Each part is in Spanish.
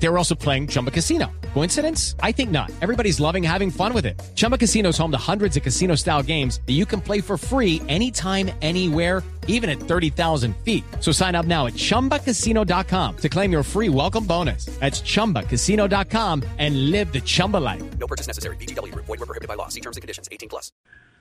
They were also playing Chumba Casino. Coincidence? I think not. Everybody's loving having fun with it. Chumba Casino is home to hundreds of casino style games that you can play for free anytime, anywhere, even at 30,000 feet. So sign up now at chumbacasino.com to claim your free welcome bonus. That's chumbacasino.com and live the Chumba life. No purchase necessary. BGW. Void were prohibited by law. See terms and conditions. 18 plus.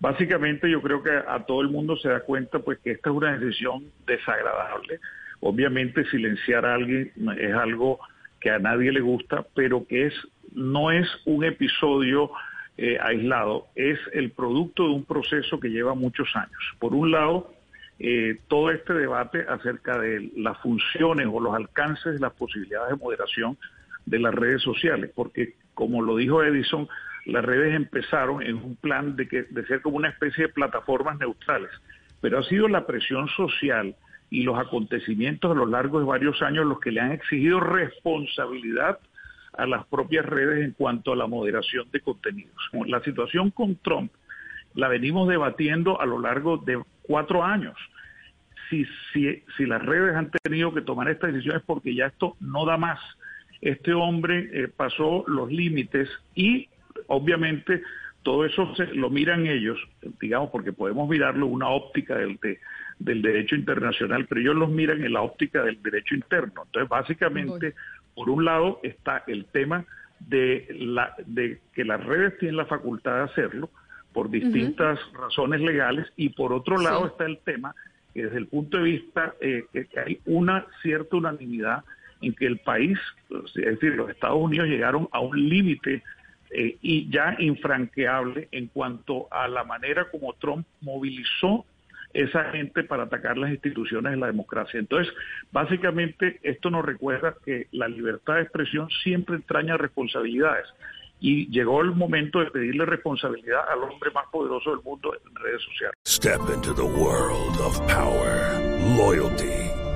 Básicamente yo creo que a todo el mundo se da cuenta pues que esta es una decisión desagradable. Obviamente silenciar a alguien es algo que a nadie le gusta, pero que es no es un episodio eh, aislado, es el producto de un proceso que lleva muchos años. Por un lado, eh, todo este debate acerca de las funciones o los alcances de las posibilidades de moderación de las redes sociales, porque como lo dijo Edison, las redes empezaron en un plan de, que, de ser como una especie de plataformas neutrales, pero ha sido la presión social y los acontecimientos a lo largo de varios años los que le han exigido responsabilidad a las propias redes en cuanto a la moderación de contenidos. La situación con Trump la venimos debatiendo a lo largo de cuatro años. Si, si, si las redes han tenido que tomar estas decisiones porque ya esto no da más. Este hombre eh, pasó los límites y obviamente todo eso se, lo miran ellos, digamos, porque podemos mirarlo una óptica del, de, del derecho internacional, pero ellos los miran en la óptica del derecho interno. Entonces, básicamente, por un lado está el tema de, la, de que las redes tienen la facultad de hacerlo por distintas razones legales y por otro lado está el tema que desde el punto de vista eh, que, que hay una cierta unanimidad en que el país, es decir, los Estados Unidos llegaron a un límite eh, y ya infranqueable en cuanto a la manera como Trump movilizó esa gente para atacar las instituciones de la democracia. Entonces, básicamente esto nos recuerda que la libertad de expresión siempre entraña responsabilidades y llegó el momento de pedirle responsabilidad al hombre más poderoso del mundo en redes sociales. Step into the world of power, loyalty